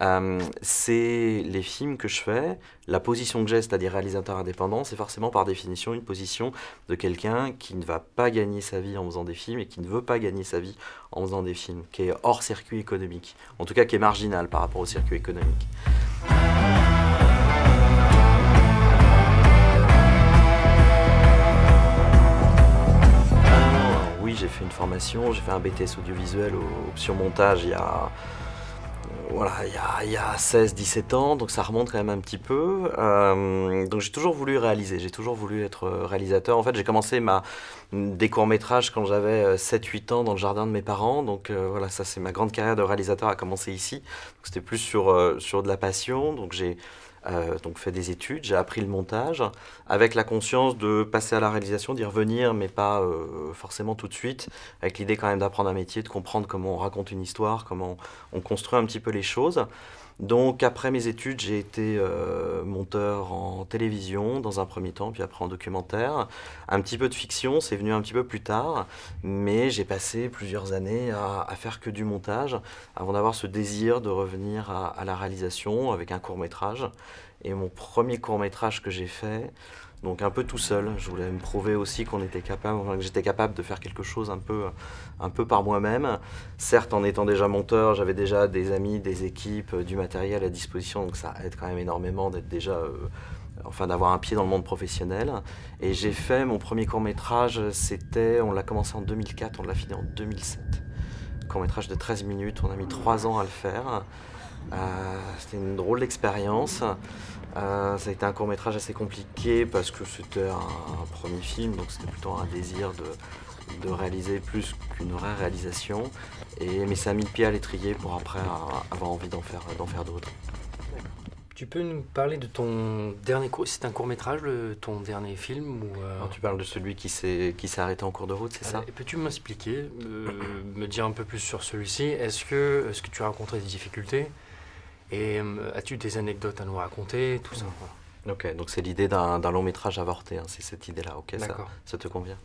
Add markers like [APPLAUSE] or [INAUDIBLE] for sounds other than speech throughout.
Euh, c'est les films que je fais, la position que j'ai, c'est-à-dire réalisateur indépendant, c'est forcément par définition une position de quelqu'un qui ne va pas gagner sa vie en faisant des films et qui ne veut pas gagner sa vie en faisant des films, qui est hors circuit économique, en tout cas qui est marginal par rapport au circuit économique. Oui, j'ai fait une formation, j'ai fait un BTS audiovisuel option montage il y a voilà, il y a, 16-17 ans, donc ça remonte quand même un petit peu. Euh, donc j'ai toujours voulu réaliser, j'ai toujours voulu être réalisateur. En fait, j'ai commencé ma, des courts-métrages quand j'avais 7-8 ans dans le jardin de mes parents. Donc euh, voilà, ça c'est ma grande carrière de réalisateur a commencé ici. C'était plus sur, euh, sur de la passion. Donc j'ai euh, donc fait des études, j'ai appris le montage, avec la conscience de passer à la réalisation, d'y revenir, mais pas euh, forcément tout de suite, avec l'idée quand même d'apprendre un métier, de comprendre comment on raconte une histoire, comment on construit un petit peu les choses. Donc après mes études, j'ai été euh, monteur en télévision dans un premier temps, puis après en documentaire. Un petit peu de fiction, c'est venu un petit peu plus tard, mais j'ai passé plusieurs années à, faire que du montage avant d'avoir ce désir de revenir à la réalisation avec un court métrage. Et mon premier court métrage que j'ai fait, donc un peu tout seul. Je voulais me prouver aussi qu'on était capable, que j'étais capable de faire quelque chose un peu, par moi-même. Certes, en étant déjà monteur, j'avais déjà des amis, des équipes, euh, du matériel à disposition, donc ça aide quand même énormément d'être déjà, euh, enfin d'avoir un pied dans le monde professionnel. Et j'ai fait mon premier court métrage, c'était, on l'a commencé en 2004, on l'a fini en 2007. Court métrage de 13 minutes, on a mis 3 ans à le faire. Euh, c'était une drôle d'expérience. Euh, ça a été un court métrage assez compliqué parce que c'était un, premier film, donc c'était plutôt un désir de, réaliser plus qu'une vraie réalisation. Et, mais ça a mis le pied à l'étrier pour après avoir envie d'en faire, faire d'autres. Tu peux nous parler de ton dernier court C'est un court métrage, ton dernier film ou euh? Tu parles de celui qui s'est arrêté en cours de route, c'est ça? Peux-tu m'expliquer, me dire un peu plus sur celui-ci? Est-ce que, est -ce que tu as rencontré des difficultés? Et euh, as-tu des anecdotes à nous raconter, tout ça Ok, donc c'est l'idée d'un long métrage avorté, hein, c'est cette idée-là, ok, ça, ça, te convient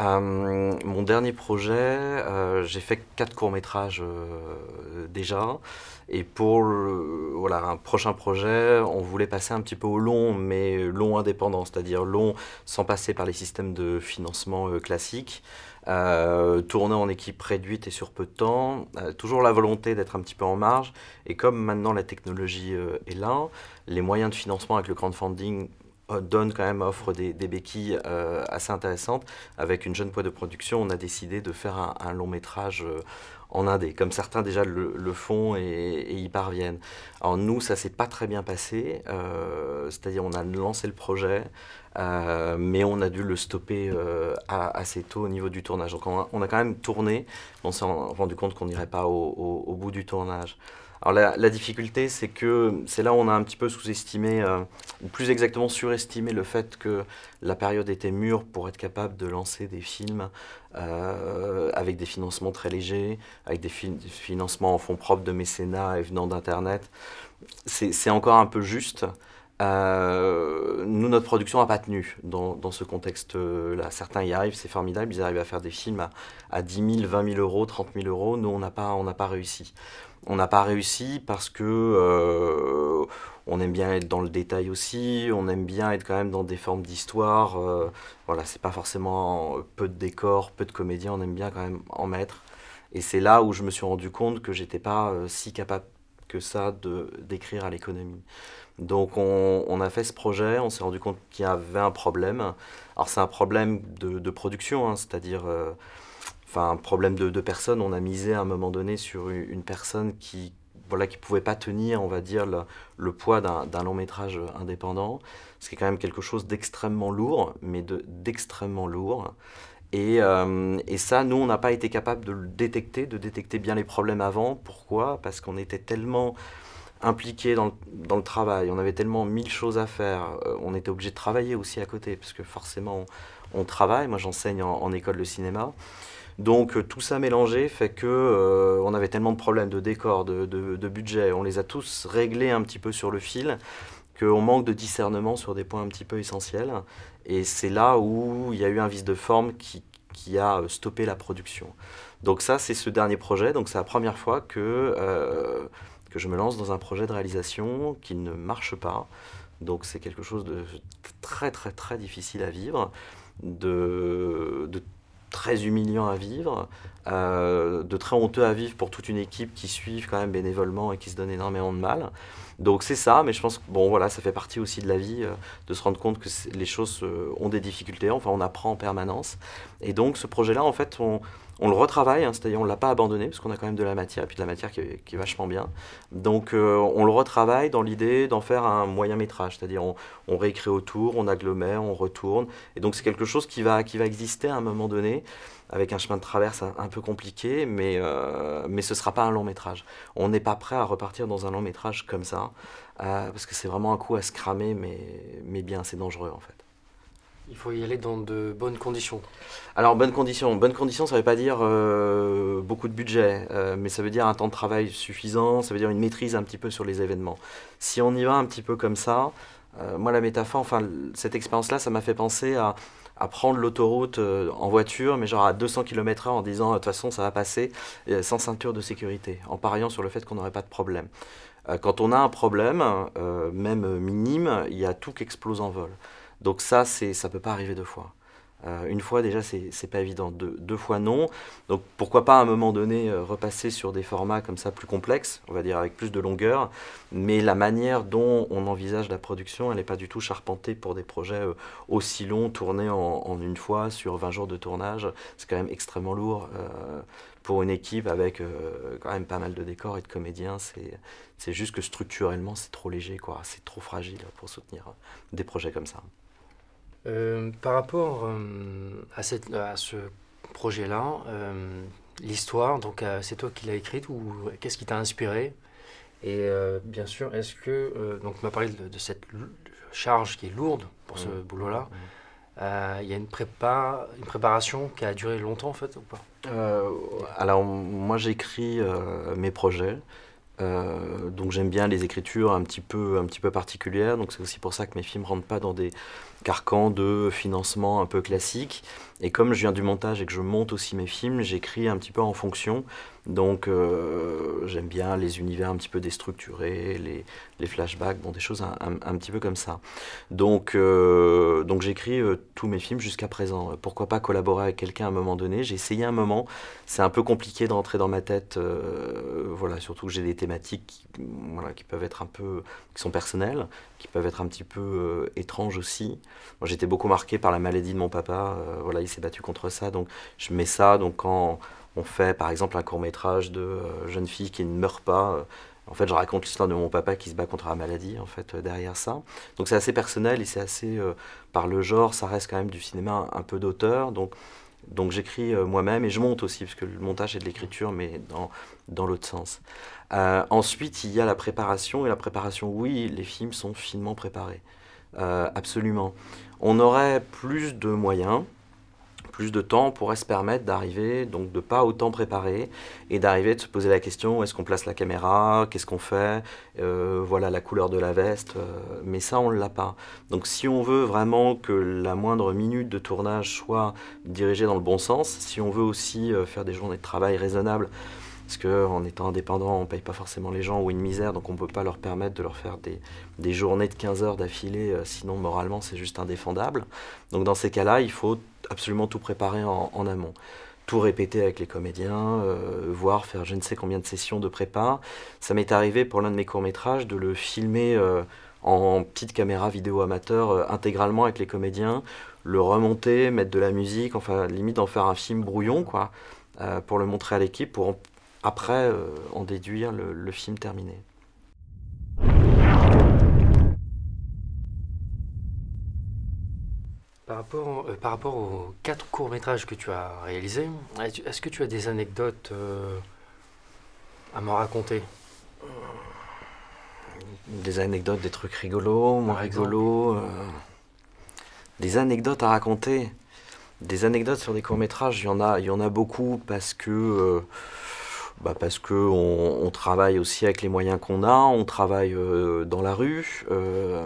euh, mon dernier projet, euh, j'ai fait quatre courts-métrages déjà. Et pour voilà, un prochain projet, on voulait passer un petit peu au long, mais long indépendant, c'est-à-dire long sans passer par les systèmes de financement classiques. Euh, tourner en équipe réduite et sur peu de temps, euh, toujours la volonté d'être un petit peu en marge. Et comme maintenant la technologie euh, est là, les moyens de financement avec le crowdfunding donnent quand même, offrent des, béquilles assez intéressantes. Avec une jeune poids de production, on a décidé de faire un, long métrage en indé, comme certains déjà le, font et, y parviennent. Alors nous, ça s'est pas très bien passé, c'est-à-dire on a lancé le projet, euh, mais on a dû le stopper euh, assez tôt au niveau du tournage. Donc on a, quand même tourné, on s'est rendu compte qu'on n'irait pas au, bout du tournage. Alors la, difficulté, c'est que c'est là où on a un petit peu sous-estimé, euh, ou plus exactement surestimé le fait que la période était mûre pour être capable de lancer des films avec des financements très légers, avec des, des financements en fonds propres de mécénat et venant d'Internet. C'est encore un peu juste. Euh, nous, notre production n'a pas tenu dans, ce contexte-là. Certains y arrivent, c'est formidable, ils arrivent à faire des films à, à 10 000, 20 000 euros, 30 000 euros. Nous, on n'a pas, pas réussi. On n'a pas réussi parce que euh, on aime bien être dans le détail aussi, on aime bien être quand même dans des formes d'histoire. Euh, voilà, c'est pas forcément peu de décors, peu de comédiens, on aime bien quand même en mettre. Et c'est là où je me suis rendu compte que j'étais pas si capable que ça de d'écrire à l'économie. Donc on, a fait ce projet, on s'est rendu compte qu'il y avait un problème. Alors c'est un problème de, production, hein, c'est-à-dire euh, enfin un problème de, de personnes. On a misé à un moment donné sur une, personne qui voilà qui pouvait pas tenir, on va dire, le, poids d'un long métrage indépendant, ce qui est quand même quelque chose d'extrêmement lourd, mais d'extrêmement lourd. Et, euh, et, ça, nous, on n'a pas été capable de le détecter, de détecter bien les problèmes avant. Pourquoi? Parce qu'on était tellement impliqué dans le, travail, on avait tellement mille choses à faire, euh, on était obligé de travailler aussi à côté, parce que forcément on, travaille, moi j'enseigne en, école de cinéma. Donc euh, tout ça mélangé fait que on avait tellement de problèmes de décor, de, de, budget, on les a tous réglés un petit peu sur le fil, qu'on manque de discernement sur des points un petit peu essentiels. Et c'est là où il y a eu un vice de forme qui, qui a stoppé la production. Donc ça, c'est ce dernier projet. Donc c'est la première fois que que je me lance dans un projet de réalisation qui ne marche pas. Donc c'est quelque chose de très très très difficile à vivre, de très humiliant à vivre, euh, de très honteux à vivre pour toute une équipe qui suit quand même bénévolement et qui se donne énormément de mal. Donc c'est ça, mais je pense que bon, voilà, ça fait partie aussi de la vie, euh, de se rendre compte que les choses euh, ont des difficultés, enfin on apprend en permanence. Et donc ce projet-là, en fait, on, on le retravaille, hein, c'est-à-dire on ne l'a pas abandonné, parce qu'on a quand même de la matière, et puis de la matière qui est, vachement bien. Donc euh, on le retravaille dans l'idée d'en faire un moyen métrage, c'est-à-dire on, réécrit autour, on agglomère, on retourne. Et donc c'est quelque chose qui va, qui exister à un moment donné, avec un chemin de traverse un, peu compliqué, mais, euh, ce ne sera pas un long métrage. On n'est pas prêt à repartir dans un long métrage comme ça, euh, parce que c'est vraiment un coup à se mais, mais bien, c'est dangereux en fait. Il faut y aller dans de bonnes conditions. Alors, bonnes conditions. Bonnes conditions, ça ne veut pas dire euh, beaucoup de budget, euh, mais ça veut dire un temps de travail suffisant, ça veut dire une maîtrise un petit peu sur les événements. Si on y va un petit peu comme ça, euh, moi, la métaphore, enfin, cette expérience-là, ça m'a fait penser à, à prendre l'autoroute en voiture, mais genre à 200 km/h en disant, de toute façon, ça va passer sans ceinture de sécurité, en pariant sur le fait qu'on n'aurait pas de problème. quand on a un problème, même minime, il y a tout qui explose en vol. Donc ça, c'est, ça peut pas arriver deux fois. Euh, une fois déjà, c'est, pas évident. Deux, fois non. Donc pourquoi pas à un moment donné euh, repasser sur des formats comme ça plus complexes, on va dire avec plus de longueur. Mais la manière dont on envisage la production, elle n'est pas du tout charpentée pour des projets euh, aussi longs, tournés en, une fois sur 20 jours de tournage. C'est quand même extrêmement lourd. pour une équipe avec quand même pas mal de décors et de comédiens, c'est juste que structurellement c'est trop léger, quoi. c'est trop fragile pour soutenir des projets comme ça. Euh, par rapport euh, à, cette, à, ce projet-là, euh, l'histoire, donc c'est toi qui l'as écrite ou qu'est-ce qui t'a inspiré? Et bien sûr, est-ce que, donc tu m'as parlé de, cette charge qui est lourde pour ce mmh. boulot-là, mmh. il y a une, prépa, une préparation qui a duré longtemps en fait ou pas? Alors moi j'écris mes projets. Donc j'aime bien les écritures un petit peu, un petit peu particulières. Donc c'est aussi pour ça que mes films rentrent pas dans des carcans de financement un peu classiques. Et comme je viens du montage et que je monte aussi mes films, j'écris un petit peu en fonction. Donc euh, j'aime bien les univers un petit peu déstructurés, les, les flashbacks, bon, des choses un, un, petit peu comme ça. Donc, euh, donc j'écris euh, tous mes films jusqu'à présent. Pourquoi pas collaborer avec quelqu'un à un moment donné? J'ai essayé un moment, c'est un peu compliqué d'entrer dans ma tête, voilà, surtout que j'ai des thématiques qui, voilà, qui peuvent être un peu, qui sont personnelles, qui peuvent être un petit peu étranges aussi. J'étais beaucoup marqué par la maladie de mon papa, voilà, il s'est battu contre ça, donc je mets ça, donc quand on fait par exemple un court métrage de euh, jeune fille qui ne meurt pas. Euh, en fait, je raconte l'histoire de mon papa qui se bat contre la maladie, en fait, euh, derrière ça. Donc c'est assez personnel et c'est assez, par le genre, ça reste quand même du cinéma un peu d'auteur. Donc, donc j'écris moi-même et je monte aussi, parce que le montage est de l'écriture, mais dans, dans l'autre sens. Ensuite, il y a la préparation, et la préparation, oui, les films sont finement préparés. absolument. On aurait plus de moyens, plus de temps, pourrait se permettre d'arriver, donc de pas autant préparer et d'arriver de se poser la question est-ce qu'on place la caméra, qu'est-ce qu'on fait, euh, voilà la couleur de la veste, euh, mais ça on ne l'a pas. Donc si on veut vraiment que la moindre minute de tournage soit dirigée dans le bon sens, si on veut aussi euh, faire des journées de travail raisonnables, parce qu'en étant indépendant, on ne paye pas forcément les gens ou une misère, donc on ne peut pas leur permettre de leur faire des, des journées de 15 heures d'affilée, sinon moralement c'est juste indéfendable. Donc dans ces cas-là, il faut absolument tout préparer en, amont. Tout répéter avec les comédiens, euh, voir faire je ne sais combien de sessions de prépa. Ça m'est arrivé pour l'un de mes courts-métrages de le filmer euh, en petite caméra vidéo amateur euh, intégralement avec les comédiens, le remonter, mettre de la musique, enfin limite en faire un film brouillon quoi, pour le montrer à l'équipe pour après en déduire le film terminé. Par rapport, euh, par rapport aux quatre courts-métrages que tu as réalisés, est-ce que tu as des anecdotes euh, à me raconter? Des anecdotes, des trucs rigolos, moins rigolos. Euh, des anecdotes à raconter. Des anecdotes sur des courts-métrages, il y, en a, il y en a beaucoup parce que bah parce que on, travaille aussi avec les moyens qu'on a, on travaille euh, dans la rue, euh,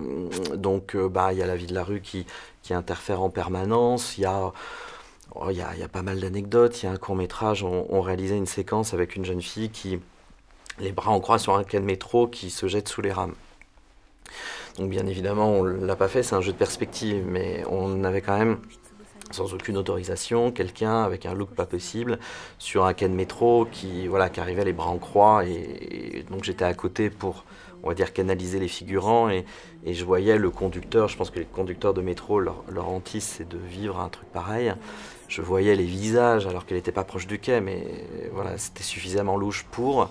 donc euh, bah il y a la vie de la rue qui, qui interfère en permanence. Il y a oh, y, a, y a pas mal d'anecdotes. Il y a un court métrage, on, réalisait une séquence avec une jeune fille qui les bras en croix sur un quai de métro qui se jette sous les rames. Donc bien évidemment, on ne l'a pas fait, c'est un jeu de perspective, mais on avait quand même, sans aucune autorisation, quelqu'un avec un look pas possible sur un quai de métro qui, voilà, qui arrivait les bras en croix, et, donc j'étais à côté pour, on va dire, canaliser les figurants, et, je voyais le conducteur, je pense que les conducteurs de métro, leur, leur hantise, c'est de vivre un truc pareil. Je voyais les visages alors qu'elle n'était pas proche du quai, mais voilà, c'était suffisamment louche pour.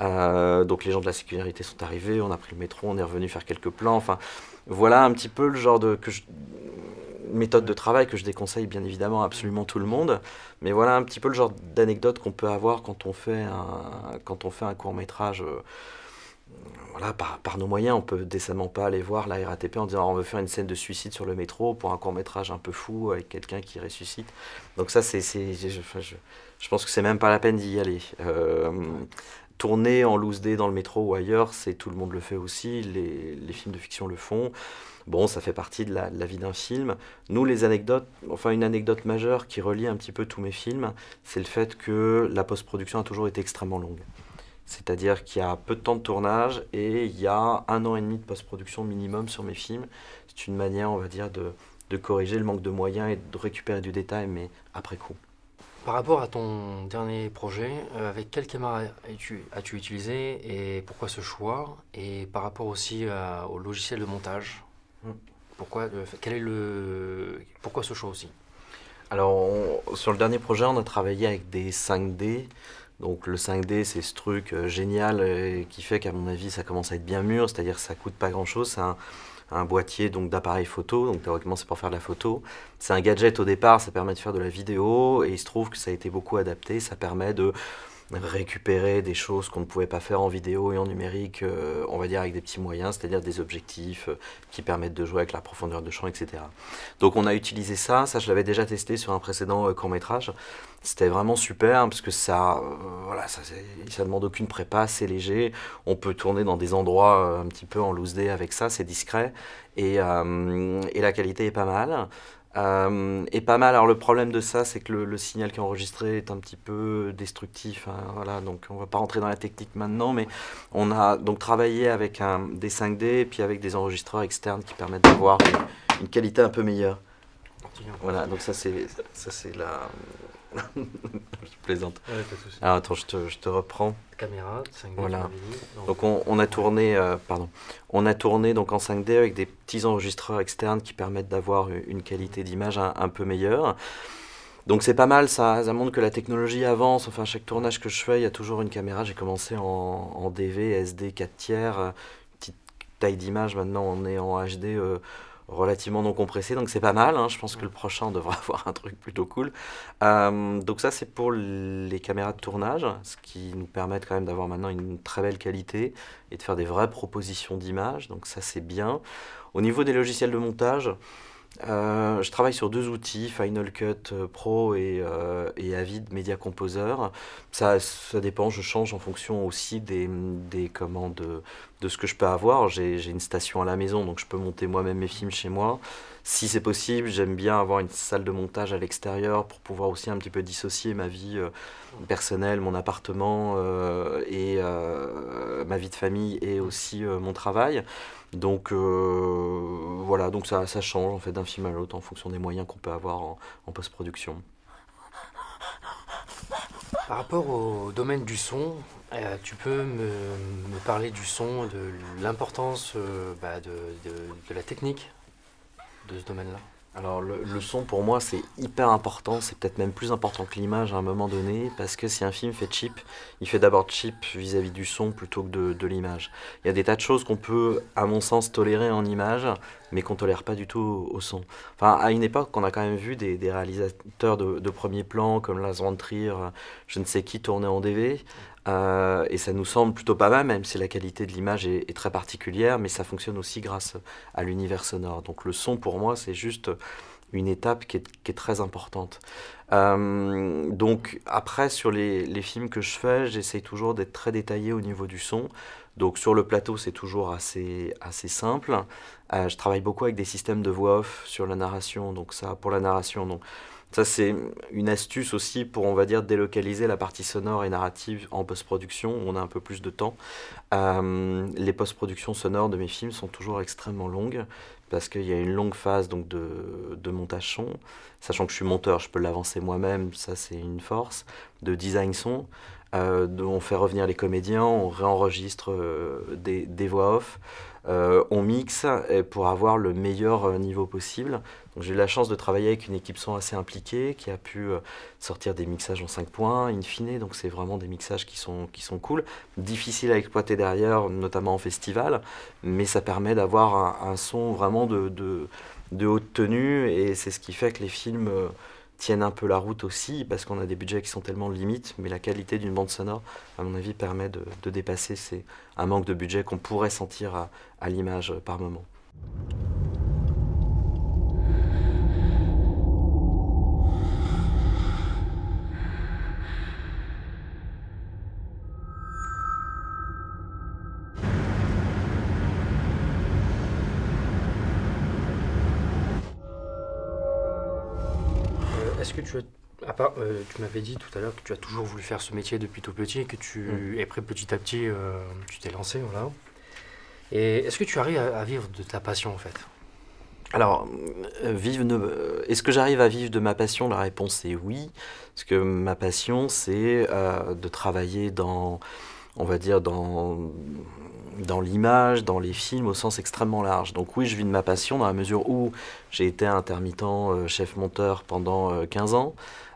Euh, donc les gens de la sécurité sont arrivés, on a pris le métro, on est revenu faire quelques plans. Enfin, voilà un petit peu le genre de méthode de travail que je déconseille bien évidemment absolument tout le monde. Mais voilà un petit peu le genre d'anecdote qu'on peut avoir quand on fait un, quand on fait un court métrage. Euh, voilà, par, nos moyens, on peut décemment pas aller voir la RATP en disant on veut faire une scène de suicide sur le métro pour un court métrage un peu fou avec quelqu'un qui ressuscite. Donc ça, c'est, je, pense que c'est même pas la peine d'y aller. Euh, tourner en loose day dans le métro ou ailleurs, c'est tout le monde le fait aussi, les, films de fiction le font. Bon, ça fait partie de la, vie d'un film. Nous, les anecdotes, enfin une anecdote majeure qui relie un petit peu tous mes films, c'est le fait que la post-production a toujours été extrêmement longue. C'est-à-dire qu'il y a peu de temps de tournage et il y a un an et demi de post-production minimum sur mes films. C'est une manière, on va dire, de, corriger le manque de moyens et de récupérer du détail, mais après coup. Par rapport à ton dernier projet, euh, avec quelle caméra as-tu as utilisé et pourquoi ce choix? Et par rapport aussi au logiciel de montage. Pourquoi, quel est le, pourquoi ce choix aussi? Alors, sur le dernier projet, on a travaillé avec des 5D. Donc le 5D, c'est ce truc euh, génial euh, qui fait qu'à mon avis, ça commence à être bien mûr, c'est-à-dire ça coûte pas grand-chose. C'est un, un boîtier donc d'appareil photo, donc théoriquement c'est pour faire de la photo. C'est un gadget au départ, ça permet de faire de la vidéo et il se trouve que ça a été beaucoup adapté, ça permet de récupérer des choses qu'on ne pouvait pas faire en vidéo et en numérique, euh, on va dire avec des petits moyens, c'est-à-dire des objectifs euh, qui permettent de jouer avec la profondeur de champ, etc. Donc on a utilisé ça, ça je l'avais déjà testé sur un précédent euh, court métrage. C'était vraiment super parce que ça, voilà, ça, demande aucune prépa, c'est léger. On peut tourner dans des endroits un petit peu en loose day avec ça, c'est discret et, et la qualité est pas mal. Euh, et pas mal. Alors le problème de ça, c'est que le, signal qui est enregistré est un petit peu destructif. Hein, voilà, donc on va pas rentrer dans la technique maintenant, mais on a donc travaillé avec un, des 5D et puis avec des enregistreurs externes qui permettent d'avoir une, qualité un peu meilleure. Voilà, donc ça c'est ça c'est la [LAUGHS] je plaisante. Alors attends, je te, je te reprends. Caméra, 5D. Voilà. Donc, on, on, a tourné, euh, pardon, on a tourné donc en 5D avec des petits enregistreurs externes qui permettent d'avoir une qualité d'image un, peu meilleure. Donc c'est pas mal, ça, ça montre que la technologie avance. Enfin, chaque tournage que je fais, il y a toujours une caméra. J'ai commencé en, en, DV, SD 4 tiers, petite taille d'image. Maintenant, on est en HD. Euh, relativement non compressé, donc c'est pas mal. Hein. Je pense que le prochain devra [LAUGHS] avoir un truc plutôt cool. Euh, donc ça c'est pour les caméras de tournage, ce qui nous permet quand même d'avoir maintenant une très belle qualité et de faire des vraies propositions d'images. Donc ça c'est bien. Au niveau des logiciels de montage, euh, je travaille sur deux outils, Final Cut euh, Pro et, euh, et Avid Media Composer. Ça, ça dépend, je change en fonction aussi des, des commandes de, ce que je peux avoir. J'ai une station à la maison, donc je peux monter moi-même mes films chez moi. Si c'est possible, j'aime bien avoir une salle de montage à l'extérieur pour pouvoir aussi un petit peu dissocier ma vie personnelle, mon appartement et ma vie de famille et aussi mon travail. Donc euh, voilà, donc ça, ça change en fait d'un film à l'autre en fonction des moyens qu'on peut avoir en, post-production. Par rapport au domaine du son, euh, tu peux me, parler du son, de l'importance euh, bah, de, de, la technique? De ce domaine-là alors le, son pour moi c'est hyper important, c'est peut-être même plus important que l'image à un moment donné, parce que si un film fait cheap, il fait d'abord cheap vis-à-vis du son plutôt que de, l'image. Il y a des tas de choses qu'on peut, à mon sens, tolérer en image, mais qu'on tolère pas du tout au, son. Enfin, à une époque, on a quand même vu des, réalisateurs de, premier plan, comme Lars Trier, je ne sais qui, tourner en DV. Euh, et ça nous semble plutôt pas mal, même si la qualité de l'image est, très particulière, mais ça fonctionne aussi grâce à l'univers sonore. Donc le son, pour moi, c'est juste une étape qui est, très importante. Euh, donc après, sur les, films que je fais, j'essaye toujours d'être très détaillé au niveau du son. Donc sur le plateau, c'est toujours assez, simple. Euh, je travaille beaucoup avec des systèmes de voix off sur la narration. Donc ça, pour la narration, Ça, c'est une astuce aussi pour, on va dire, délocaliser la partie sonore et narrative en post-production, où on a un peu plus de temps. Euh, les post-productions sonores de mes films sont toujours extrêmement longues, parce qu'il y a une longue phase donc, de, montage son, sachant que je suis monteur, je peux l'avancer moi-même, ça c'est une force, de design son. Euh, on fait revenir les comédiens, on réenregistre euh, des, voix off, euh, on mixe pour avoir le meilleur niveau possible. J'ai eu la chance de travailler avec une équipe son assez impliquée qui a pu sortir des mixages en 5 points, in fine, donc c'est vraiment des mixages qui sont, qui sont cool, difficiles à exploiter derrière, notamment en festival, mais ça permet d'avoir un, son vraiment de, de, haute tenue. Et c'est ce qui fait que les films tiennent un peu la route aussi, parce qu'on a des budgets qui sont tellement limites, mais la qualité d'une bande sonore, à mon avis, permet de, dépasser ces, un manque de budget qu'on pourrait sentir à, à l'image par moment. Part, euh, tu m'avais dit tout à l'heure que tu as toujours voulu faire ce métier depuis tout petit et que tu mm. es prêt petit à petit, euh, tu t'es lancé, voilà. Et est-ce que tu arrives à, vivre de ta passion en fait? Alors, euh, vivre est-ce que j'arrive à vivre de ma passion? La réponse est oui. Parce que ma passion, c'est de travailler dans, on va dire, dans, dans l'image, dans les films au sens extrêmement large. Donc oui, je vis de ma passion dans la mesure où j'ai été intermittent euh, chef monteur pendant 15 euh, ans.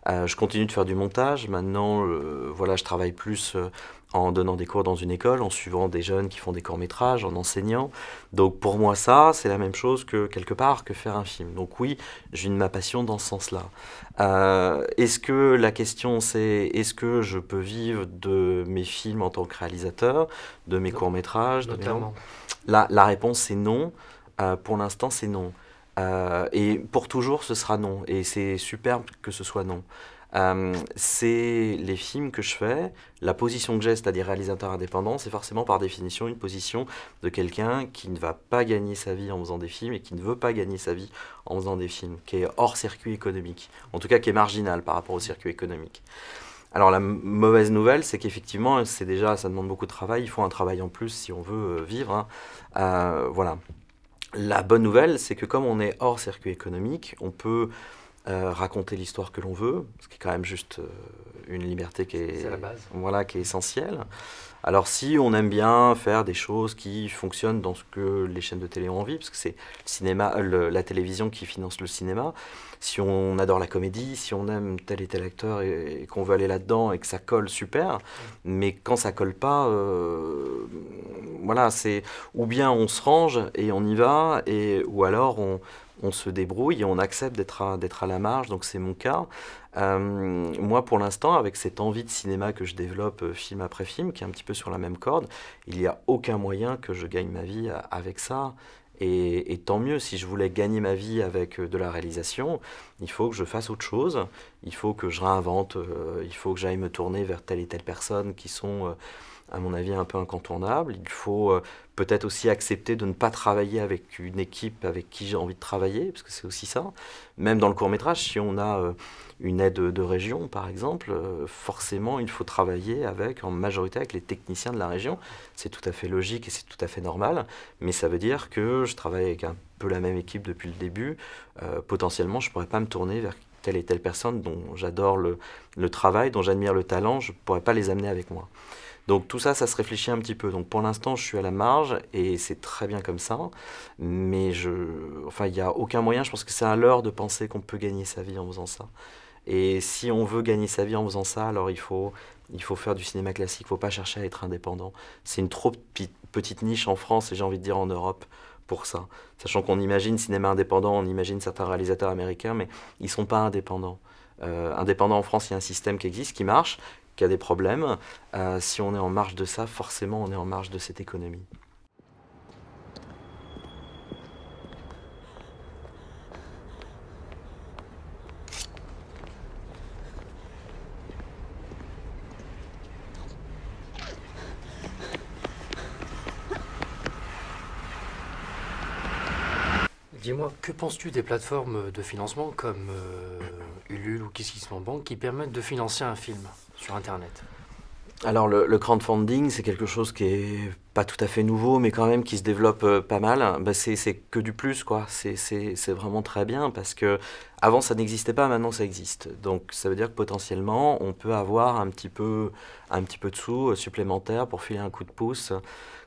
Euh, je continue de faire du montage. Maintenant, voilà, je travaille plus en donnant des cours dans une école, en suivant des jeunes qui font des courts-métrages, en enseignant. Donc pour moi, ça, c'est la même chose que quelque part que faire un film. Donc oui, j'ai une ma passion dans ce sens-là. Euh, est-ce que la question c'est est-ce que je peux vivre de mes films en tant que réalisateur, de mes courts-métrages Notamment. la, la, réponse c'est non. Euh, pour l'instant, c'est non. Euh, et pour toujours, ce sera non. Et c'est superbe que ce soit non. Euh, c'est les films que je fais, la position que j'ai, c'est-à-dire réalisateur indépendant, c'est forcément par définition une position de quelqu'un qui ne va pas gagner sa vie en faisant des films et qui ne veut pas gagner sa vie en faisant des films, qui est hors circuit économique, en tout cas qui est marginal par rapport au circuit économique. Alors la mauvaise nouvelle, c'est qu'effectivement, c'est déjà, ça demande beaucoup de travail, il faut un travail en plus si on veut euh, vivre. Hein. Voilà. La bonne nouvelle, c'est que comme on est hors circuit économique, on peut euh, raconter l'histoire que l'on veut, ce qui est quand même juste euh, une liberté qui est, Voilà, qui est essentielle. Alors si on aime bien faire des choses qui fonctionnent dans ce que les chaînes de télé ont envie, parce que c'est le cinéma, la télévision qui finance le cinéma, si on adore la comédie, si on aime tel et tel acteur et, qu'on veut aller là-dedans et que ça colle, super. Mais quand ça colle pas, euh, voilà, c'est ou bien on se range et on y va, et ou alors on, on se débrouille et on accepte d'être à, d'être à la marge, donc c'est mon cas. Euh, moi, pour l'instant, avec cette envie de cinéma que je développe euh, film après film, qui est un petit peu sur la même corde, il n'y a aucun moyen que je gagne ma vie avec ça. Et, tant mieux, si je voulais gagner ma vie avec euh, de la réalisation, il faut que je fasse autre chose, il faut que je réinvente, il faut que j'aille me tourner vers telle et telle personne qui sont à mon avis, un peu incontournable. Il faut euh, peut-être aussi accepter de ne pas travailler avec une équipe avec qui j'ai envie de travailler, parce que c'est aussi ça. Même dans le court métrage, si on a euh, une aide de région, par exemple, euh, forcément, il faut travailler avec, en majorité, avec les techniciens de la région. C'est tout à fait logique et c'est tout à fait normal, mais ça veut dire que je travaille avec un peu la même équipe depuis le début. potentiellement, je ne pourrais pas me tourner vers telle et telle personne dont j'adore le, le travail, dont j'admire le talent, je ne pourrais pas les amener avec moi. Donc tout ça, ça se réfléchit un petit peu. Donc pour l'instant, je suis à la marge et c'est très bien comme ça. Mais je, enfin, il n'y a aucun moyen. Je pense que c'est à l'heure de penser qu'on peut gagner sa vie en faisant ça. Et si on veut gagner sa vie en faisant ça, alors il faut, il faut faire du cinéma classique. Il ne faut pas chercher à être indépendant. C'est une trop petite niche en France et j'ai envie de dire en Europe pour ça. Sachant qu'on imagine cinéma indépendant, on imagine certains réalisateurs américains, mais ils ne sont pas indépendants. Euh, indépendants en France, il y a un système qui existe, qui marche, qui a des problèmes. Euh, si on est en marge de ça, forcément on est en marge de cette économie. Dis-moi, que penses-tu des plateformes de financement comme euh, Ulule ou KissKissBankBank qui permettent de financer un film? Sur Internet alors le, crowdfunding, c'est quelque chose qui est pas tout à fait nouveau, mais quand même qui se développe euh, pas mal. Bah, c'est que du plus, quoi. C'est vraiment très bien parce que avant ça n'existait pas, maintenant ça existe. Donc ça veut dire que potentiellement on peut avoir un petit peu, un petit peu de sous euh, supplémentaires pour filer un coup de pouce.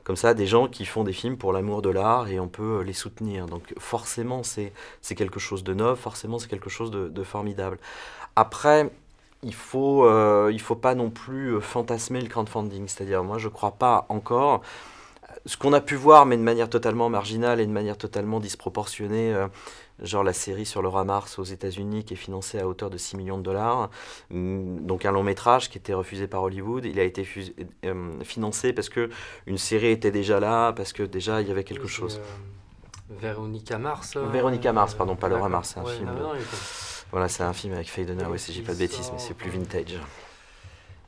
Comme ça, des gens qui font des films pour l'amour de l'art et on peut euh, les soutenir. Donc forcément c'est quelque chose de neuf, forcément c'est quelque chose de, de formidable. Après, il faut, euh, il faut pas non plus euh, fantasmer le crowdfunding. C'est-à-dire, moi, je crois pas encore. Ce qu'on a pu voir, mais de manière totalement marginale et de manière totalement disproportionnée, euh, genre la série sur Laura Mars aux États-Unis qui est financée à hauteur de 6 millions de dollars, mm, donc un long métrage qui était refusé par Hollywood. Il a été financé parce que une série était déjà là, parce que déjà il y avait quelque chose. Véronica Mars. Véronica Mars, pardon, pas Laura Mars, c'est un film. Voilà, c'est un film avec Faye Dunaway, si j'ai pas de bêtises, mais c'est plus vintage.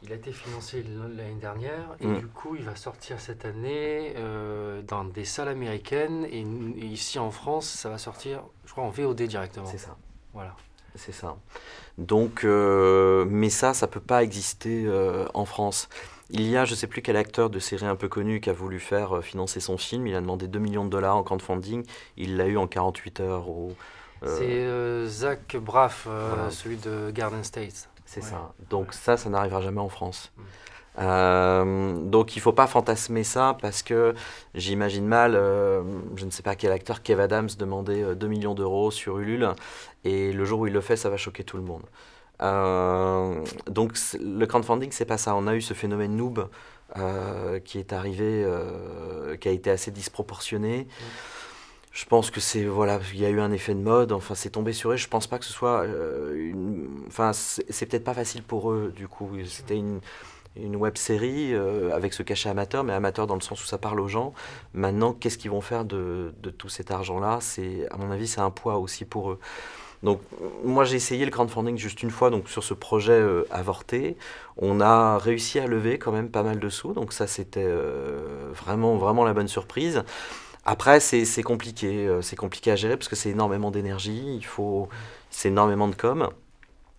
Il a été financé l'année dernière et mm. du coup il va sortir cette année euh, dans des salles américaines et, ici en France ça va sortir je crois en VOD directement. C'est ça. Voilà. C'est ça. Donc, euh, mais ça, ça peut pas exister euh, en France. Il y a, je sais plus quel acteur de série un peu connu qui a voulu faire financer son film. Il a demandé 2 millions de dollars en crowdfunding. Il l'a eu en 48 heures au, euh, c'est euh, Zach Braff, euh, celui de Garden State. C'est ça. Donc ça, ça n'arrivera jamais en France. Mm. donc il faut pas fantasmer ça parce que j'imagine mal, je ne sais pas quel acteur, Kev Adams, demander 2 millions d'euros sur Ulule et le jour où il le fait, ça va choquer tout le monde. donc le crowdfunding, c'est pas ça. On a eu ce phénomène noob qui est arrivé, qui a été assez disproportionné. Mm. Je pense que c'est voilà, il y a eu un effet de mode. Enfin, c'est tombé sur eux. Je pense pas que ce soit euh, une. Enfin, c'est peut-être pas facile pour eux. Du coup, c'était une une web série euh, avec ce cachet amateur, mais amateur dans le sens où ça parle aux gens. Maintenant, qu'est-ce qu'ils vont faire de, de tout cet argent-là? C'est, à mon avis, c'est un poids aussi pour eux. Donc, moi, j'ai essayé le crowdfunding juste une fois, donc sur ce projet euh, avorté. On a réussi à lever quand même pas mal de sous, donc ça, c'était vraiment, vraiment la bonne surprise. Après, c'est compliqué, euh, c'est compliqué à gérer parce que c'est énormément d'énergie, il faut, c'est énormément de com.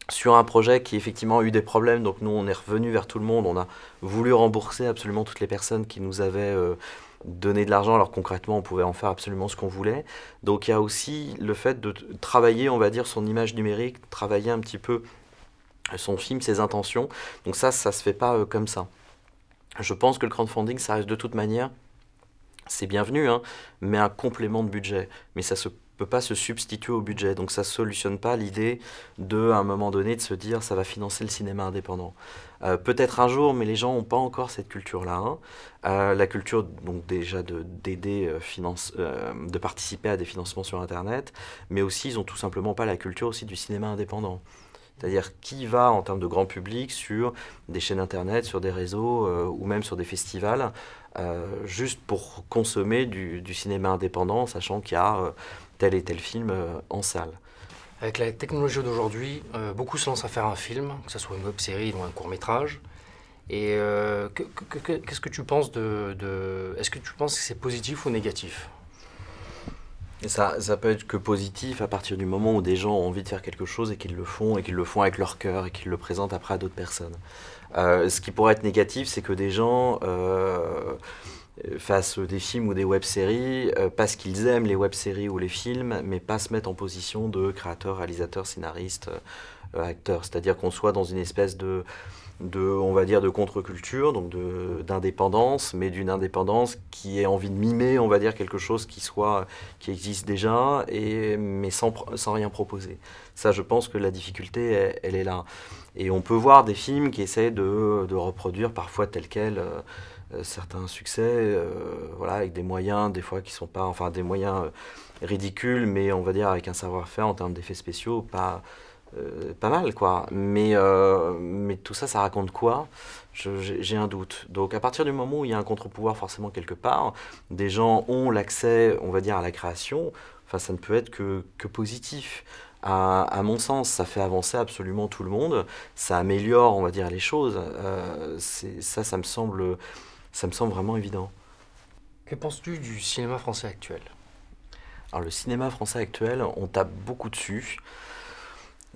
Sur un projet qui effectivement a eu des problèmes, donc nous on est revenu vers tout le monde, on a voulu rembourser absolument toutes les personnes qui nous avaient euh, donné de l'argent, alors concrètement on pouvait en faire absolument ce qu'on voulait. Donc il y a aussi le fait de travailler, on va dire, son image numérique, travailler un petit peu son film, ses intentions. Donc ça, ça se fait pas euh, comme ça. Je pense que le crowdfunding, ça reste de toute manière c'est bienvenu, hein, mais un complément de budget. Mais ça ne peut pas se substituer au budget. Donc ça ne solutionne pas l'idée de, à un moment donné, de se dire ça va financer le cinéma indépendant. Euh, peut-être un jour, mais les gens n'ont pas encore cette culture-là. Hein. Euh, la culture, donc déjà d'aider, euh, de participer à des financements sur Internet, mais aussi ils n'ont tout simplement pas la culture aussi du cinéma indépendant. C'est-à-dire qui va en termes de grand public sur des chaînes internet, sur des réseaux ou même sur des festivals juste pour consommer du, cinéma indépendant, sachant qu'il y a euh, tel et tel film euh, en salle. Avec la technologie d'aujourd'hui, beaucoup se lancent à faire un film, que ce soit une web série ou un court métrage. Et qu'est-ce que tu penses de, de Est-ce que tu penses que c'est positif ou négatif? Ça, ça peut être que positif à partir du moment où des gens ont envie de faire quelque chose et qu'ils le font, et qu'ils le font avec leur cœur, et qu'ils le présentent après à d'autres personnes. Euh, ce qui pourrait être négatif, c'est que des gens euh, fassent des films ou des web-séries euh, parce qu'ils aiment les web-séries ou les films, mais pas se mettre en position de créateur, réalisateur, scénariste, acteur. C'est-à-dire qu'on soit dans une espèce de de, on va dire, de contre-culture, donc d'indépendance, mais d'une indépendance qui ait envie de mimer, on va dire, quelque chose qui soit, qui existe déjà, et, mais sans, sans rien proposer. Ça, je pense que la difficulté, elle, est là. Et on peut voir des films qui essaient de, de reproduire parfois tel quel euh, euh, certains succès, euh, voilà, avec des moyens, des fois qui sont pas, enfin, des moyens ridicules, mais on va dire avec un savoir-faire en termes d'effets spéciaux, pas euh, pas mal, quoi. Mais, euh, mais tout ça, ça raconte quoi? J'ai un doute. Donc, à partir du moment où il y a un contre-pouvoir, forcément, quelque part, des gens ont l'accès, on va dire, à la création, enfin, ça ne peut être que, que positif. À, à, mon sens, ça fait avancer absolument tout le monde, ça améliore, on va dire, les choses. Euh, ça, ça me, semble, ça me semble vraiment évident. Que penses-tu du cinéma français actuel? Alors le cinéma français actuel, on tape beaucoup dessus.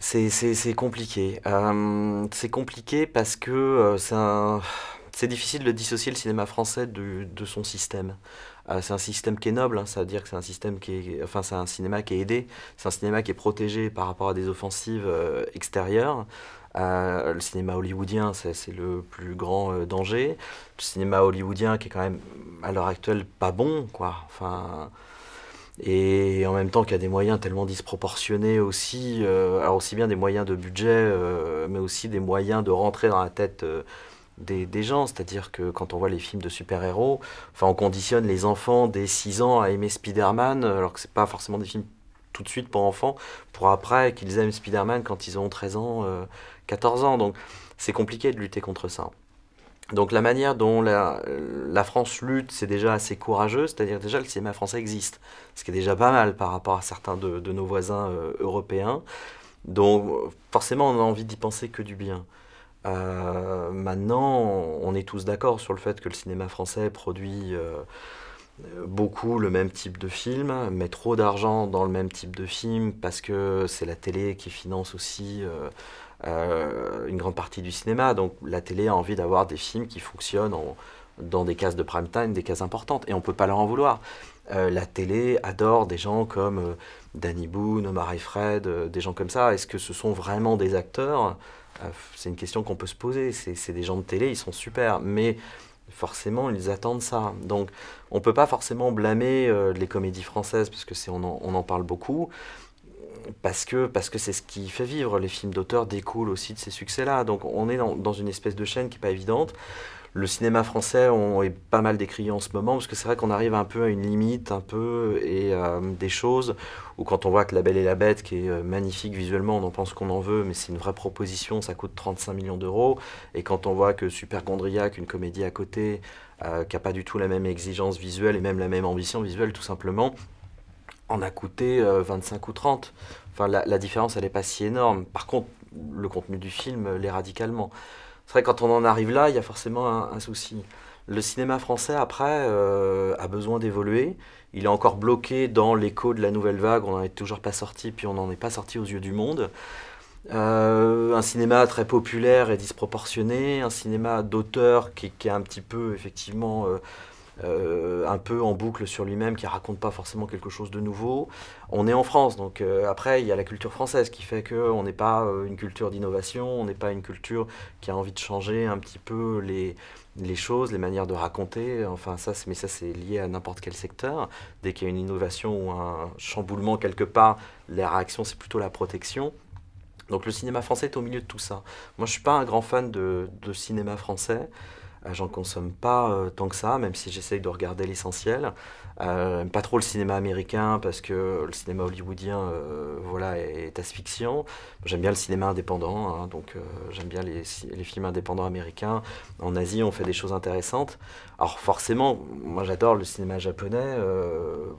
C'est compliqué. Euh, c'est compliqué parce que euh, c'est difficile de dissocier le cinéma français de, de son système. Euh, c'est un système qui est noble, hein, ça veut dire que c'est un enfin un cinéma qui est aidé, c'est un cinéma qui est protégé par rapport à des offensives extérieures. le cinéma hollywoodien, c'est le plus grand danger. Le cinéma hollywoodien qui est quand même à l'heure actuelle pas bon, quoi. Enfin, et en même temps qu'il y a des moyens tellement disproportionnés aussi, euh, alors aussi bien des moyens de budget, euh, mais aussi des moyens de rentrer dans la tête euh, des, gens. C'est-à-dire que quand on voit les films de super-héros, enfin, on conditionne les enfants dès 6 ans à aimer Spider-Man, alors que c'est pas forcément des films tout de suite pour enfants, pour après qu'ils aiment Spider-Man quand ils ont 13 ans, 14 ans. Donc c'est compliqué de lutter contre ça. Donc la manière dont la, France lutte, c'est déjà assez courageux, c'est-à-dire déjà le cinéma français existe, ce qui est déjà pas mal par rapport à certains de, nos voisins euh, européens. Donc forcément on a envie d'y penser que du bien. Euh, maintenant, on est tous d'accord sur le fait que le cinéma français produit euh, beaucoup le même type de film, met trop d'argent dans le même type de film parce que c'est la télé qui finance aussi euh, une grande partie du cinéma. Donc la télé a envie d'avoir des films qui fonctionnent dans des cases de prime time, des cases importantes, et on ne peut pas leur en vouloir. Euh, la télé adore des gens comme euh, Danny Boone, Omar et Fred, des gens comme ça. Est-ce que ce sont vraiment des acteurs? C'est une question qu'on peut se poser. C'est des gens de télé, ils sont super, mais forcément, ils attendent ça. Donc, on ne peut pas forcément blâmer les comédies françaises, parce que on on en parle beaucoup parce que parce que c'est ce qui fait vivre. Les films d'auteur découlent aussi de ces succès-là. Donc on est dans, une espèce de chaîne qui n'est pas évidente. Le cinéma français on est pas mal décrié en ce moment parce que c'est vrai qu'on arrive un peu à une limite, un peu, et euh, des choses où quand on voit que La Belle et la Bête, qui est euh, magnifique visuellement, on en pense qu'on en veut, mais c'est une vraie proposition, ça coûte 35 millions d'euros. Et quand on voit que Super Gondriac, une comédie à côté, euh, qui n'a pas du tout la même exigence visuelle et même la même ambition visuelle tout simplement, en a coûté 25 euh, ou 30. Enfin, la, différence, elle n'est pas si énorme. Par contre, le contenu du film l'est radicalement. C'est vrai, quand on en arrive là, il y a forcément un, souci. Le cinéma français, après, euh, a besoin d'évoluer. Il est encore bloqué dans l'écho de la nouvelle vague. On n'en est toujours pas sorti, puis on n'en est pas sorti aux yeux du monde. Euh, un cinéma très populaire et disproportionné, un cinéma d'auteur qui, est un petit peu, effectivement, euh, un peu en boucle sur lui-même, qui raconte pas forcément quelque chose de nouveau. On est en France, donc euh, après il y a la culture française qui fait qu'on n'est pas euh, une culture d'innovation, on n'est pas une culture qui a envie de changer un petit peu les, les choses, les manières de raconter. Enfin ça, mais ça c'est lié à n'importe quel secteur. Dès qu'il y a une innovation ou un chamboulement quelque part, les réactions c'est plutôt la protection. Donc le cinéma français est au milieu de tout ça. Moi je suis pas un grand fan de cinéma français. Euh, j'en consomme pas euh, tant que ça, même si j'essaye de regarder l'essentiel. Euh, pas trop le cinéma américain parce que le cinéma hollywoodien euh, voilà, est, asphyxiant. J'aime bien le cinéma indépendant, hein, donc j'aime bien les, films indépendants américains. En Asie, on fait des choses intéressantes. Alors forcément, moi j'adore le cinéma japonais.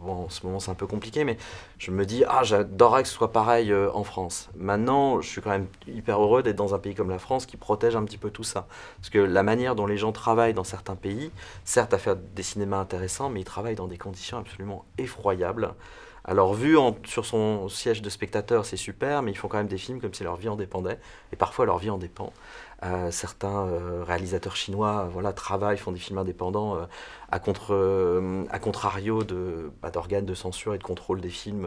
bon, en ce moment c'est un peu compliqué, mais je me dis, ah, j'adorerais que ce soit pareil en France. Maintenant, je suis quand même hyper heureux d'être dans un pays comme la France qui protège un petit peu tout ça. Parce que la manière dont les gens travaillent dans certains pays, certes à faire des cinémas intéressants, mais ils travaillent dans des conditions absolument effroyables. Alors vu sur son siège de spectateur, c'est super, mais ils font quand même des films comme si leur vie en dépendait, et parfois leur vie en dépend. Euh, certains euh, réalisateurs chinois voilà, travaillent, font des films indépendants euh, à, contre, à contrario de, bah, d'organes de censure et de contrôle des films,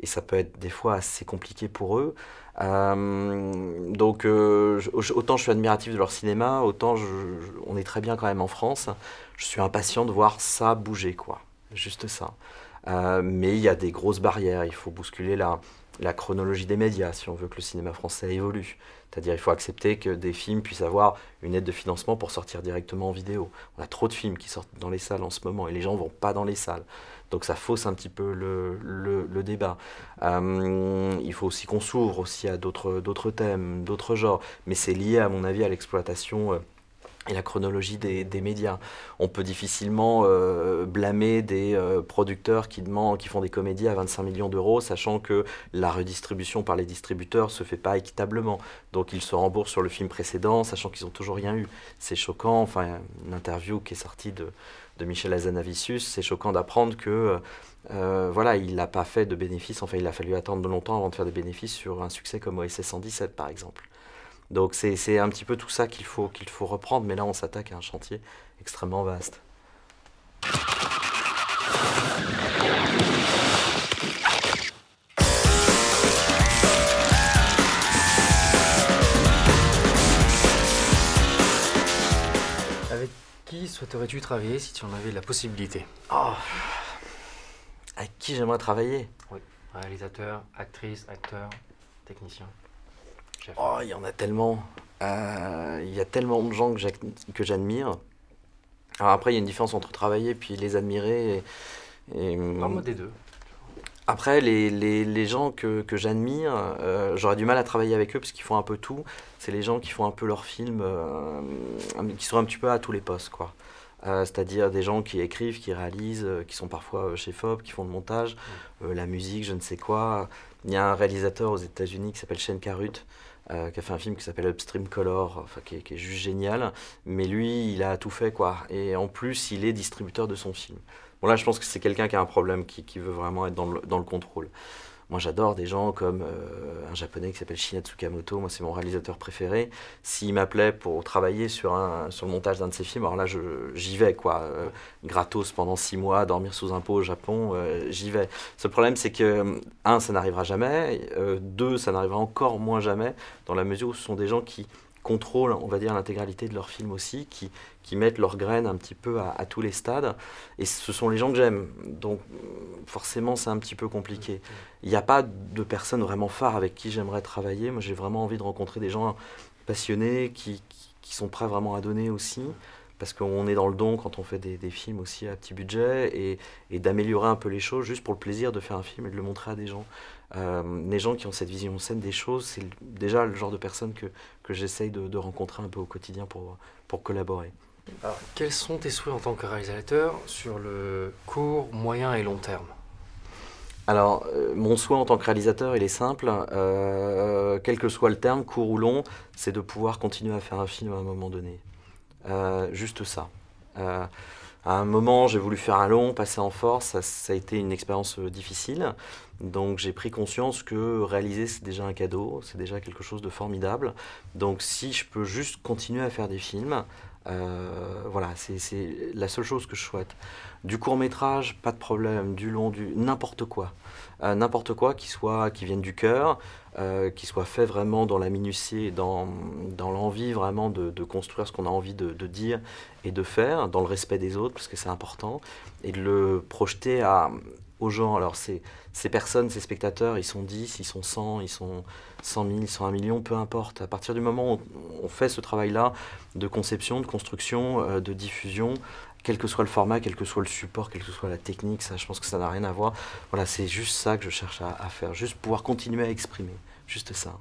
et ça peut être des fois assez compliqué pour eux. donc autant je suis admiratif de leur cinéma, autant on est très bien quand même en France. Je suis impatient de voir ça bouger, quoi. Juste ça. mais il y a des grosses barrières, il faut bousculer la, la chronologie des médias si on veut que le cinéma français évolue. C'est-à-dire il faut accepter que des films puissent avoir une aide de financement pour sortir directement en vidéo. On a trop de films qui sortent dans les salles en ce moment et les gens ne vont pas dans les salles. Donc ça fausse un petit peu le, débat. Euh, il faut aussi qu'on s'ouvre aussi à d'autres thèmes, d'autres genres. Mais c'est lié à mon avis à l'exploitation. Euh, et la chronologie des, des, médias. On peut difficilement euh, blâmer des euh, producteurs qui, demandent, qui font des comédies à 25 millions d'euros, sachant que la redistribution par les distributeurs se fait pas équitablement. Donc ils se remboursent sur le film précédent, sachant qu'ils n'ont toujours rien eu. C'est choquant. Enfin, une interview qui est sortie de, de Michel Azanavicius, c'est choquant d'apprendre que voilà, il n'a pas fait de bénéfices, enfin il a fallu attendre longtemps avant de faire des bénéfices sur un succès comme OSS 117 par exemple. Donc c'est un petit peu tout ça qu'il faut, qu'il faut reprendre, mais là on s'attaque à un chantier extrêmement vaste. Avec qui souhaiterais-tu travailler si tu en avais la possibilité? Oh. Avec qui j'aimerais travailler? Oui, réalisateur, actrice, acteur, technicien. Oh, il y en a tellement. Euh, il y a tellement de gens que j'admire. Alors après, il y a une différence entre travailler puis les admirer. Et, Parle-moi des deux. Après, les, les, les gens que, que j'admire, euh, j'aurais du mal à travailler avec eux parce qu'ils font un peu tout. C'est les gens qui font un peu leurs films, euh, qui sont un petit peu à tous les postes, quoi. c'est-à-dire des gens qui écrivent, qui réalisent, qui sont parfois chez FOB, qui font le montage, mm. la musique, je ne sais quoi. Il y a un réalisateur aux États-Unis qui s'appelle Shane Carruth, euh, qui a fait un film qui s'appelle Upstream Color, enfin, qui, est, juste génial. Mais lui, il a tout fait, quoi. Et en plus, il est distributeur de son film. Bon, là, je pense que c'est quelqu'un qui a un problème, qui, qui veut vraiment être dans le, dans le contrôle. Moi, j'adore des gens comme euh, un japonais qui s'appelle Shinya Tsukamoto. Moi, c'est mon réalisateur préféré. S'il m'appelait pour travailler sur, un, sur le montage d'un de ses films, alors là, j'y vais, quoi. Euh, gratos pendant six mois, dormir sous un pot au Japon, euh, j'y vais. Ce problème, c'est que, un, ça n'arrivera jamais. deux, ça n'arrivera encore moins jamais, dans la mesure où ce sont des gens qui contrôlent, on va dire, l'intégralité de leur film aussi, qui, qui mettent leurs graines un petit peu à, tous les stades. Et ce sont les gens que j'aime. Donc forcément, c'est un petit peu compliqué. Il n'y a pas de personnes vraiment phares avec qui j'aimerais travailler. Moi, j'ai vraiment envie de rencontrer des gens passionnés qui, qui, sont prêts vraiment à donner aussi. Parce qu'on est dans le don quand on fait des, des films aussi à petit budget et, et d'améliorer un peu les choses juste pour le plaisir de faire un film et de le montrer à des gens. Euh, les gens qui ont cette vision saine des choses, c'est déjà le genre de personnes que, que j'essaye de, de, rencontrer un peu au quotidien pour, pour collaborer. Alors, quels sont tes souhaits en tant que réalisateur sur le court, moyen et long terme? Alors, euh, mon souhait en tant que réalisateur, il est simple. Euh, quel que soit le terme, court ou long, c'est de pouvoir continuer à faire un film à un moment donné. Juste ça. à un moment, j'ai voulu faire un long, passer en force. ça a été une expérience difficile. Donc j'ai pris conscience que réaliser c'est déjà un cadeau, c'est déjà quelque chose de formidable. Donc si je peux juste continuer à faire des films, euh, voilà, c'est la seule chose que je souhaite. Du court métrage, pas de problème. Du long, du n'importe quoi, euh, n'importe quoi qui soit, qui vienne du cœur, euh, qui soit fait vraiment dans la minutie, dans dans l'envie vraiment de, construire ce qu'on a envie de, de, dire et de faire, dans le respect des autres parce que c'est important, et de le projeter à aux gens. Alors, ces, ces personnes, ces spectateurs, ils sont 10, ils sont 100, ils sont 100 000, ils sont 1 million, peu importe. À partir du moment où on fait ce travail-là de conception, de construction, euh, de diffusion, quel que soit le format, quel que soit le support, quelle que soit la technique, ça, je pense que ça n'a rien à voir. Voilà, c'est juste ça que je cherche à, à faire, juste pouvoir continuer à exprimer, juste ça.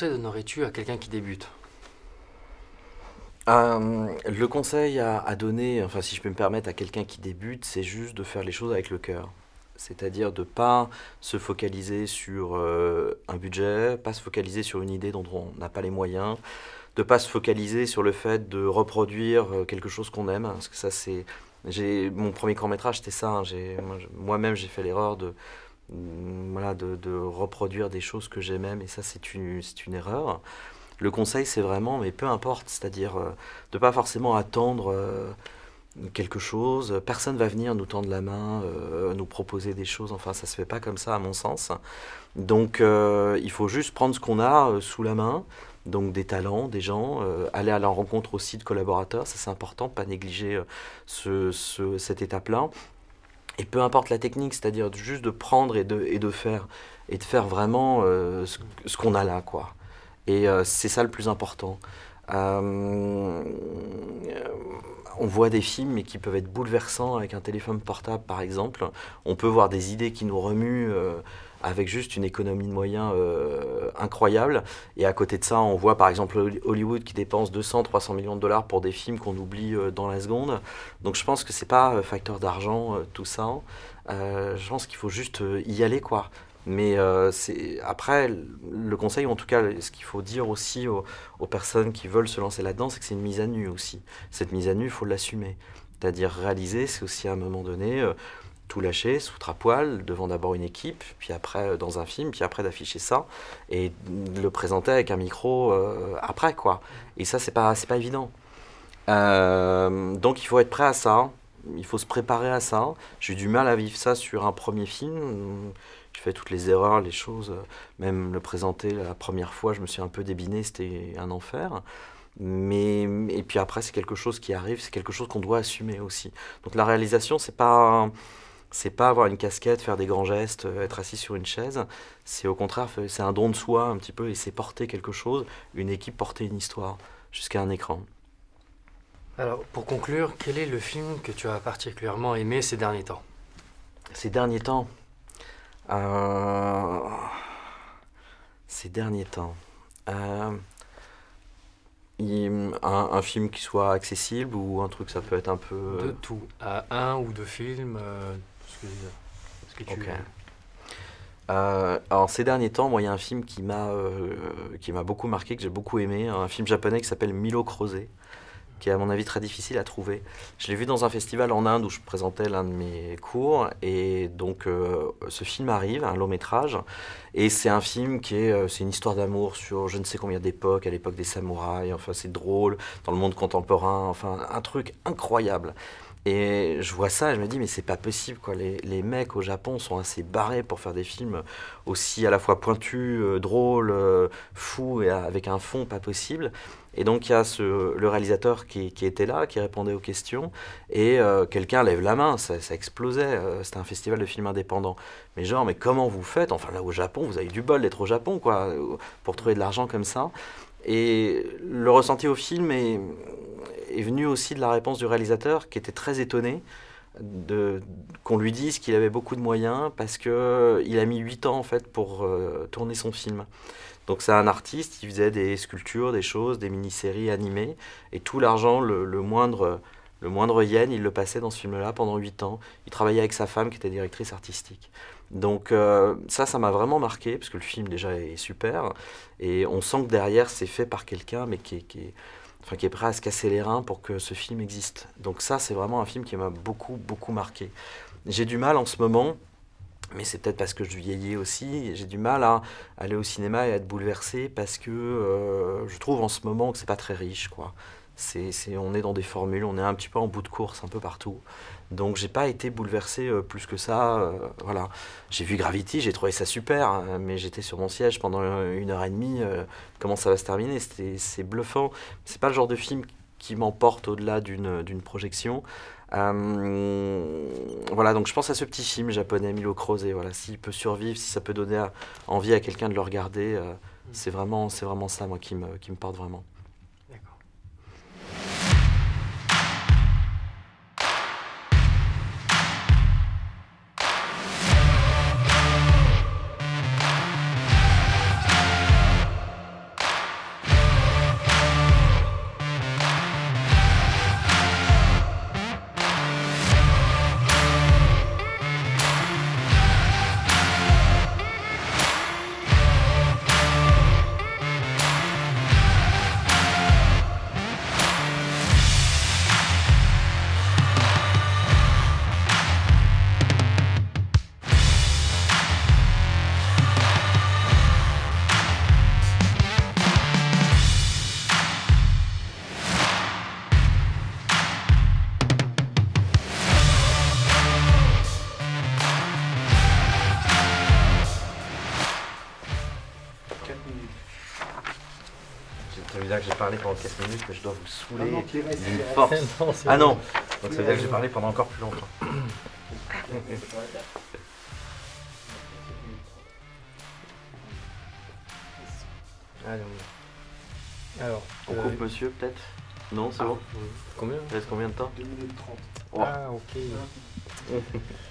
Conseil donnerais-tu à quelqu'un qui débute euh, Le conseil à, donner, enfin si je peux me permettre, à quelqu'un qui débute, c'est juste de faire les choses avec le cœur. C'est-à-dire de ne pas se focaliser sur euh, un budget, pas se focaliser sur une idée dont on n'a pas les moyens, de pas se focaliser sur le fait de reproduire euh, quelque chose qu'on aime, parce que ça c'est... Mon premier court métrage c'était ça, hein. moi-même j'ai fait l'erreur de, voilà, de, reproduire des choses que j'aimais, mais ça c'est une, une erreur. Le conseil c'est vraiment, mais peu importe, c'est-à-dire euh, de pas forcément attendre euh, quelque chose. Personne va venir nous tendre la main, euh, nous proposer des choses, enfin ça se fait pas comme ça à mon sens. Donc il faut juste prendre ce qu'on a sous la main, donc des talents, des gens, aller à la rencontre aussi de collaborateurs, ça c'est important, pas négliger ce, ce, cette étape-là Et peu importe la technique, c'est-à-dire juste de prendre et de, et de faire, et de faire vraiment euh, ce, qu'on a là, quoi. Et euh, c'est ça le plus important. Euh, on voit des films mais qui peuvent être bouleversants avec un téléphone portable, par exemple. On peut voir des idées qui nous remuent avec juste une économie de moyens euh, incroyable. Et à côté de ça, on voit par exemple Hollywood qui dépense 200, 300 millions de dollars pour des films qu'on oublie euh, dans la seconde. Donc je pense que c'est pas euh, facteur d'argent tout ça. je pense qu'il faut juste y aller quoi. Mais après le conseil, en tout cas, ce qu'il faut dire aussi aux, personnes qui veulent se lancer là-dedans, c'est que c'est une mise à nu aussi. Cette mise à nu, il faut l'assumer. C'est-à-dire réaliser, c'est aussi à un moment donné tout lâcher, sous à poil, devant d'abord une équipe, puis après euh, dans un film, puis après d'afficher ça et de le présenter avec un micro euh, après quoi. Et ça c'est pas pas évident. Euh, donc il faut être prêt à ça, il faut se préparer à ça. J'ai eu du mal à vivre ça sur un premier film. J'ai fait toutes les erreurs, les choses, même le présenter la première fois, je me suis un peu débiné, c'était un enfer. Mais et puis après c'est quelque chose qui arrive, c'est quelque chose qu'on doit assumer aussi. Donc la réalisation c'est pas c'est pas avoir une casquette, faire des grands gestes, euh, être assis sur une chaise. C'est au contraire, c'est un don de soi un petit peu et c'est porter quelque chose, une équipe porter une histoire jusqu'à un écran. Alors, pour conclure, quel est le film que tu as particulièrement aimé ces derniers temps? Ces derniers temps euh, Ces derniers temps. Euh, un, film qui soit accessible ou un truc ça peut être un peu... De tout. un ou deux films euh, alors ces derniers temps, moi il y a un film qui m'a euh, qui m'a beaucoup marqué, que j'ai beaucoup aimé, un film japonais qui s'appelle Milo Crozet, qui est à mon avis très difficile à trouver. Je l'ai vu dans un festival en Inde où je présentais l'un de mes cours et donc euh, ce film arrive, un long métrage, et c'est un film qui est c'est une histoire d'amour sur je ne sais combien d'époques, à l'époque des samouraïs, enfin c'est drôle dans le monde contemporain, enfin un truc incroyable. Et je vois ça et je me dis, mais c'est pas possible, quoi. Les, les, mecs au Japon sont assez barrés pour faire des films aussi à la fois pointus, euh, drôles, euh, fous et avec un fond pas possible. Et donc il y a ce, le réalisateur qui, qui, était là, qui répondait aux questions, et euh, quelqu'un lève la main, ça, ça explosait, c'était un festival de films indépendants. Mais genre, mais comment vous faites? Enfin là au Japon, vous avez du bol d'être au Japon, quoi, pour trouver de l'argent comme ça. Et le ressenti au film est, est venu aussi de la réponse du réalisateur qui était très étonné qu'on lui dise qu'il avait beaucoup de moyens parce qu'il a mis 8 ans en fait pour euh, tourner son film. Donc c'est un artiste, il faisait des sculptures, des choses, des mini-séries animées et tout l'argent, le, moindre, le moindre yen, il le passait dans ce film-là pendant 8 ans. Il travaillait avec sa femme qui était directrice artistique. Donc euh, ça, ça m'a vraiment marqué parce que le film déjà est super et on sent que derrière c'est fait par quelqu'un mais qui qui est enfin, qui est prêt à se casser les reins pour que ce film existe. Donc ça, c'est vraiment un film qui m'a beaucoup, beaucoup marqué. J'ai du mal en ce moment, mais c'est peut-être parce que je vieillis aussi, j'ai du mal à aller au cinéma et à être bouleversé parce que euh, je trouve en ce moment que c'est pas très riche, quoi. C'est, on est dans des formules, on est un petit peu en bout de course un peu partout. Donc j'ai pas été bouleversé euh, plus que ça. Euh, voilà. J'ai vu Gravity, j'ai trouvé ça super, hein, mais j'étais sur mon siège pendant une heure et demie. Euh, comment ça va se terminer? C'est bluffant. C'est pas le genre de film qui m'emporte au-delà d'une projection. voilà, donc je pense à ce petit film japonais, Milo Crozet. Voilà, s'il peut survivre, si ça peut donner envie à quelqu'un de le regarder, c'est vraiment, vraiment ça, moi, qui me, qui me porte vraiment. pendant 15 minutes, mais je dois vous saouler non, non, force. [LAUGHS] non, ah non Donc ça veut dire que j'ai parlé pendant encore plus longtemps. [LAUGHS] Allez, on Alors, on coupe euh, monsieur peut-être? Non, c'est ah, bon. Combien? Il reste combien de temps? 2 minutes 30. Oh. Ah, ok. [LAUGHS]